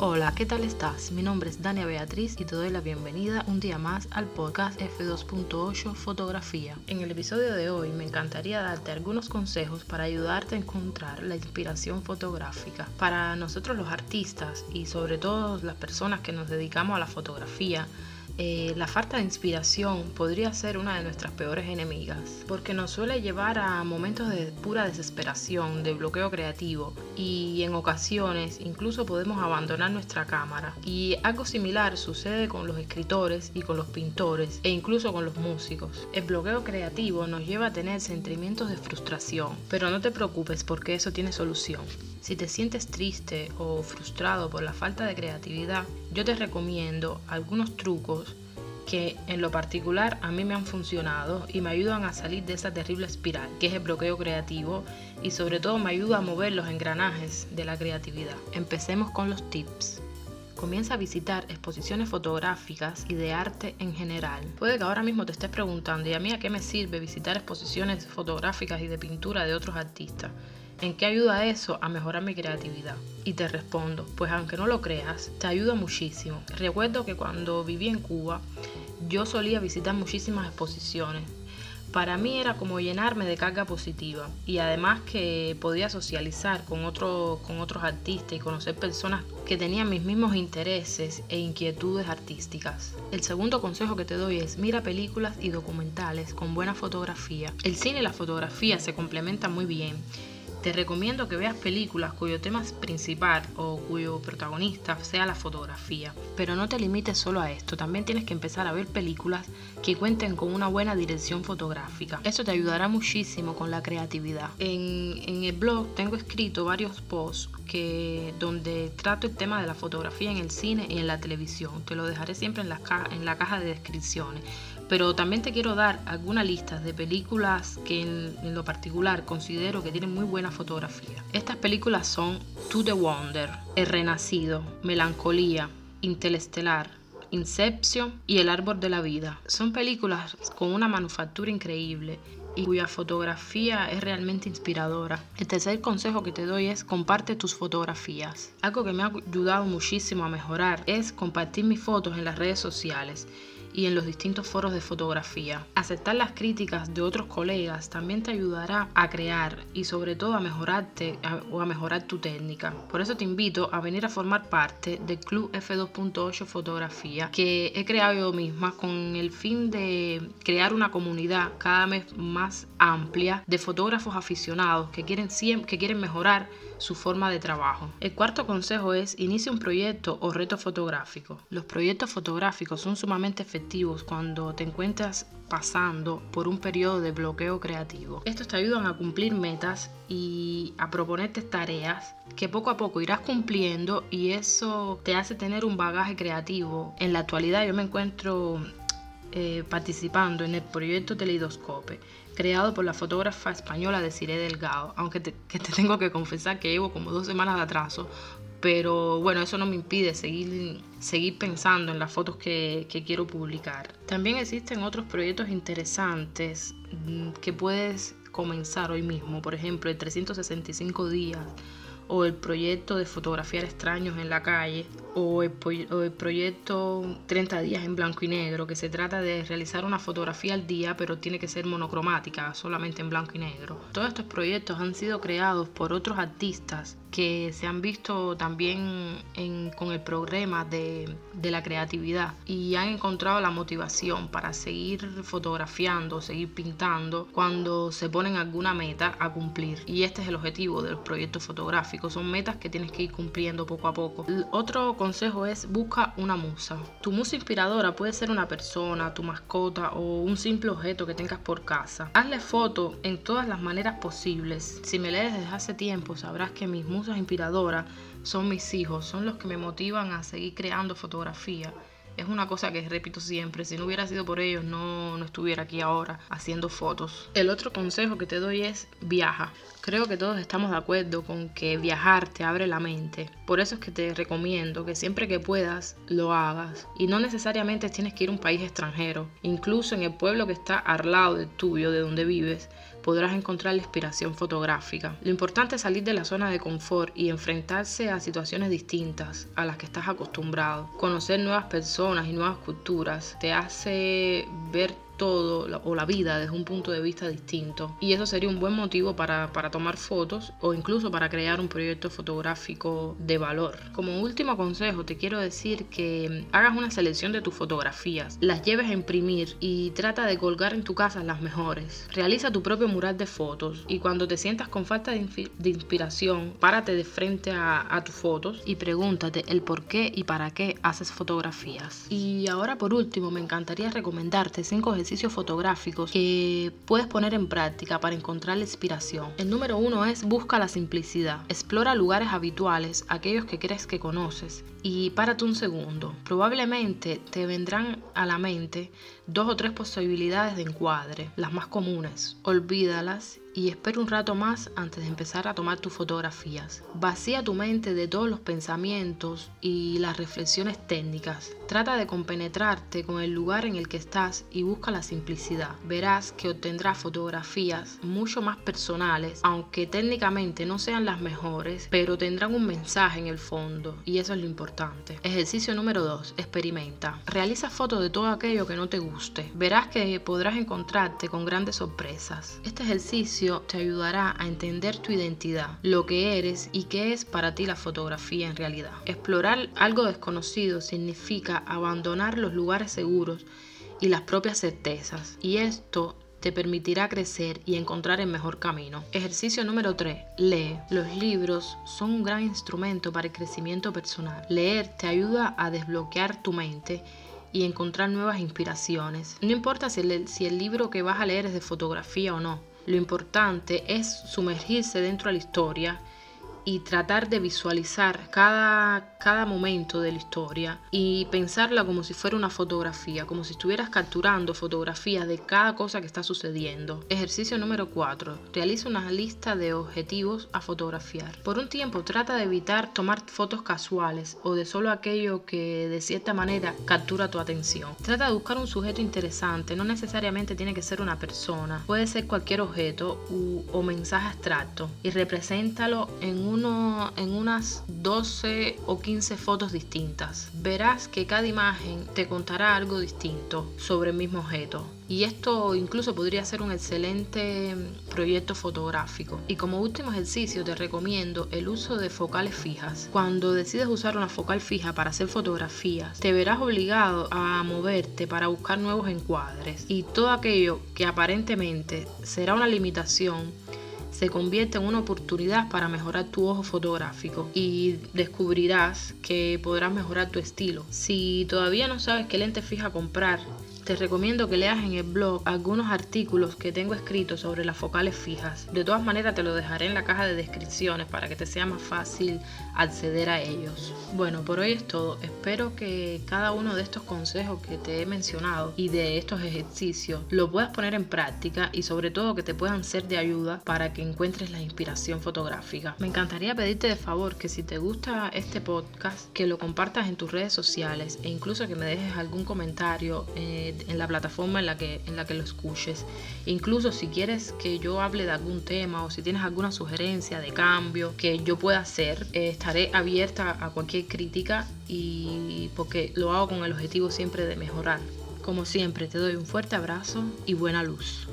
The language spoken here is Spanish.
Hola, ¿qué tal estás? Mi nombre es Dania Beatriz y te doy la bienvenida un día más al podcast F2.8 Fotografía. En el episodio de hoy me encantaría darte algunos consejos para ayudarte a encontrar la inspiración fotográfica. Para nosotros los artistas y sobre todo las personas que nos dedicamos a la fotografía, eh, la falta de inspiración podría ser una de nuestras peores enemigas, porque nos suele llevar a momentos de pura desesperación, de bloqueo creativo y en ocasiones incluso podemos abandonar nuestra cámara. Y algo similar sucede con los escritores y con los pintores e incluso con los músicos. El bloqueo creativo nos lleva a tener sentimientos de frustración, pero no te preocupes porque eso tiene solución. Si te sientes triste o frustrado por la falta de creatividad, yo te recomiendo algunos trucos que en lo particular a mí me han funcionado y me ayudan a salir de esa terrible espiral que es el bloqueo creativo y sobre todo me ayuda a mover los engranajes de la creatividad. Empecemos con los tips. Comienza a visitar exposiciones fotográficas y de arte en general. Puede que ahora mismo te estés preguntando, ¿y a mí a qué me sirve visitar exposiciones fotográficas y de pintura de otros artistas? ¿En qué ayuda eso a mejorar mi creatividad? Y te respondo, pues aunque no lo creas, te ayuda muchísimo. Recuerdo que cuando viví en Cuba, yo solía visitar muchísimas exposiciones. Para mí era como llenarme de carga positiva y además que podía socializar con, con otros artistas y conocer personas que tenían mis mismos intereses e inquietudes artísticas. El segundo consejo que te doy es mira películas y documentales con buena fotografía. El cine y la fotografía se complementan muy bien te recomiendo que veas películas cuyo tema principal o cuyo protagonista sea la fotografía. Pero no te limites solo a esto, también tienes que empezar a ver películas que cuenten con una buena dirección fotográfica. Eso te ayudará muchísimo con la creatividad. En, el blog tengo escrito varios posts que, donde trato el tema de la fotografía en el cine y en la televisión. Te lo dejaré siempre en la, en la caja de descripciones pero también te quiero dar algunas listas de películas que en, lo particular considero que tienen muy buena fotografía. Estas películas son To the Wonder, El Renacido, Melancolía, Interestelar, Inception y El Árbol de la Vida. Son películas con una manufactura increíble y cuya fotografía es realmente inspiradora. El tercer consejo que te doy es comparte tus fotografías. Algo que me ha ayudado muchísimo a mejorar es compartir mis fotos en las redes sociales y en los distintos foros de fotografía. Aceptar las críticas de otros colegas también te ayudará a crear y sobre todo a mejorarte o a mejorar tu técnica. Por eso te invito a venir a formar parte del Club F2.8 Fotografía que he creado yo misma con el fin de crear una comunidad cada vez más amplia de fotógrafos aficionados que quieren, que quieren mejorar su forma de trabajo. El cuarto consejo es inicia un proyecto o reto fotográfico. Los proyectos fotográficos son sumamente efectivos cuando te encuentras pasando por un periodo de bloqueo creativo. Estos te ayudan a cumplir metas y a proponerte tareas que poco a poco irás cumpliendo y eso te hace tener un bagaje creativo. En la actualidad yo me encuentro eh, participando en el proyecto Teleidoscope, creado por la fotógrafa española Desiree Delgado, aunque te, te tengo que confesar que llevo como dos semanas de atraso, pero bueno, eso no me impide seguir, seguir pensando en las fotos que, que quiero publicar. También existen otros proyectos interesantes mm, que puedes comenzar hoy mismo, por ejemplo, el 365 días o el proyecto de fotografiar extraños en la calle o el, proyecto 30 días en blanco y negro, que se trata de realizar una fotografía al día, pero tiene que ser monocromática, solamente en blanco y negro. Todos estos proyectos han sido creados por otros artistas que se han visto también con el programa de, de, la creatividad y han encontrado la motivación para seguir fotografiando, seguir pintando cuando se ponen alguna meta a cumplir. Y este es el objetivo de los proyectos fotográficos, son metas que tienes que ir cumpliendo poco a poco. otro consejo es busca una musa. Tu musa inspiradora puede ser una persona, tu mascota o un simple objeto que tengas por casa. Hazle foto en todas las maneras posibles. Si me lees desde hace tiempo sabrás que mis musas inspiradoras son mis hijos, son los que me motivan a seguir creando fotografía es una cosa que repito siempre, si no hubiera sido por ellos no, no estuviera aquí ahora haciendo fotos. El otro consejo que te doy es viaja. Creo que todos estamos de acuerdo con que viajar te abre la mente. Por eso es que te recomiendo que siempre que puedas lo hagas. Y no necesariamente tienes que ir a un país extranjero. Incluso en el pueblo que está al lado del tuyo, de donde vives, podrás encontrar la inspiración fotográfica. Lo importante es salir de la zona de confort y enfrentarse a situaciones distintas a las que estás acostumbrado. Conocer nuevas personas y nuevas culturas te hace ver todo o la vida desde un punto de vista distinto. Y eso sería un buen motivo para, para tomar fotos o incluso para crear un proyecto fotográfico de valor. Como último consejo, te quiero decir que hagas una selección de tus fotografías, las lleves a imprimir y trata de colgar en tu casa las mejores. Realiza tu propio mural de fotos y cuando te sientas con falta de, inspiración, párate de frente a, a tus fotos y pregúntate el por qué y para qué haces fotografías. Y ahora por último, me encantaría recomendarte cinco ejercicios fotográficos que puedes poner en práctica para encontrar la inspiración. El número uno es busca la simplicidad. Explora lugares habituales, aquellos que crees que conoces, y párate un segundo. Probablemente te vendrán a la mente dos o tres posibilidades de encuadre, las más comunes. Olvídalas y espera un rato más antes de empezar a tomar tus fotografías. Vacía tu mente de todos los pensamientos y las reflexiones técnicas. Trata de compenetrarte con el lugar en el que estás y busca la simplicidad. Verás que obtendrás fotografías mucho más personales, aunque técnicamente no sean las mejores, pero tendrán un mensaje en el fondo y eso es lo importante. Ejercicio número 2. Experimenta. Realiza fotos de todo aquello que no te guste. Verás que podrás encontrarte con grandes sorpresas. Este ejercicio te ayudará a entender tu identidad, lo que eres y qué es para ti la fotografía en realidad. Explorar algo desconocido significa abandonar los lugares seguros y las propias certezas. Y esto te permitirá crecer y encontrar el mejor camino. Ejercicio número 3. Lee. Los libros son un gran instrumento para el crecimiento personal. Leer te ayuda a desbloquear tu mente y encontrar nuevas inspiraciones. No importa si el, si el libro que vas a leer es de fotografía o no. Lo importante es sumergirse dentro de la historia y tratar de visualizar cada, cada momento de la historia y pensarla como si fuera una fotografía, como si estuvieras capturando fotografías de cada cosa que está sucediendo. Ejercicio número 4. Realiza una lista de objetivos a fotografiar. Por un tiempo trata de evitar tomar fotos casuales o de solo aquello que de cierta manera captura tu atención. Trata de buscar un sujeto interesante, no necesariamente tiene que ser una persona, puede ser cualquier objeto o mensaje abstracto y represéntalo en un en unas 12 o 15 fotos distintas. Verás que cada imagen te contará algo distinto sobre el mismo objeto. Y esto incluso podría ser un excelente proyecto fotográfico. Y como último ejercicio te recomiendo el uso de focales fijas. Cuando decides usar una focal fija para hacer fotografías, te verás obligado a moverte para buscar nuevos encuadres. Y todo aquello que aparentemente será una limitación se convierte en una oportunidad para mejorar tu ojo fotográfico y descubrirás que podrás mejorar tu estilo. Si todavía no sabes qué lente fija comprar, te recomiendo que leas en el blog algunos artículos que tengo escritos sobre las focales fijas. De todas maneras te lo dejaré en la caja de descripciones para que te sea más fácil acceder a ellos. Bueno, por hoy es todo. Espero que cada uno de estos consejos que te he mencionado y de estos ejercicios lo puedas poner en práctica y sobre todo que te puedan ser de ayuda para que encuentres la inspiración fotográfica. Me encantaría pedirte de favor que si te gusta este podcast, que lo compartas en tus redes sociales e incluso que me dejes algún comentario eh, en la plataforma en la que, en la que lo escuches. Incluso si quieres que yo hable de algún tema o si tienes alguna sugerencia de cambio que yo pueda hacer, eh, estaré abierta a cualquier crítica y porque lo hago con el objetivo siempre de mejorar. Como siempre, te doy un fuerte abrazo y buena luz.